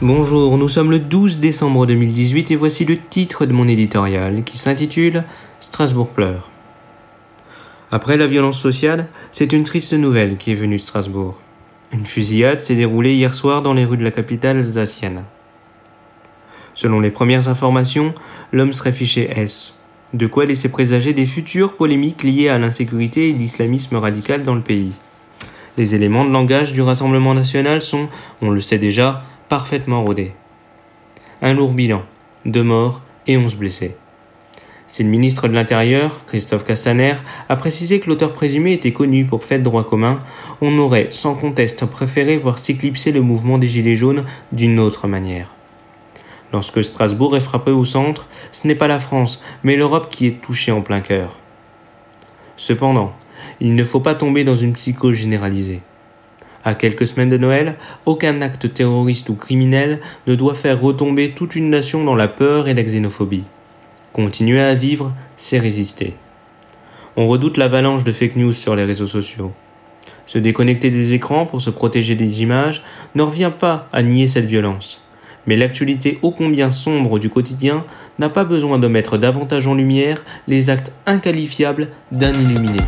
Bonjour, nous sommes le 12 décembre 2018 et voici le titre de mon éditorial qui s'intitule Strasbourg pleure. Après la violence sociale, c'est une triste nouvelle qui est venue de Strasbourg. Une fusillade s'est déroulée hier soir dans les rues de la capitale alsacienne. Selon les premières informations, l'homme serait fiché S, de quoi laisser présager des futures polémiques liées à l'insécurité et l'islamisme radical dans le pays. Les éléments de langage du Rassemblement national sont, on le sait déjà, parfaitement rodés. Un lourd bilan, deux morts et onze blessés. Si le ministre de l'Intérieur, Christophe Castaner, a précisé que l'auteur présumé était connu pour fait de droit commun, on aurait sans conteste préféré voir s'éclipser le mouvement des Gilets jaunes d'une autre manière. Lorsque Strasbourg est frappé au centre, ce n'est pas la France, mais l'Europe qui est touchée en plein cœur. Cependant, il ne faut pas tomber dans une psychose généralisée. À quelques semaines de Noël, aucun acte terroriste ou criminel ne doit faire retomber toute une nation dans la peur et la xénophobie. Continuer à vivre, c'est résister. On redoute l'avalanche de fake news sur les réseaux sociaux. Se déconnecter des écrans pour se protéger des images ne revient pas à nier cette violence. Mais l'actualité ô combien sombre du quotidien n'a pas besoin de mettre davantage en lumière les actes inqualifiables d'un illuminé.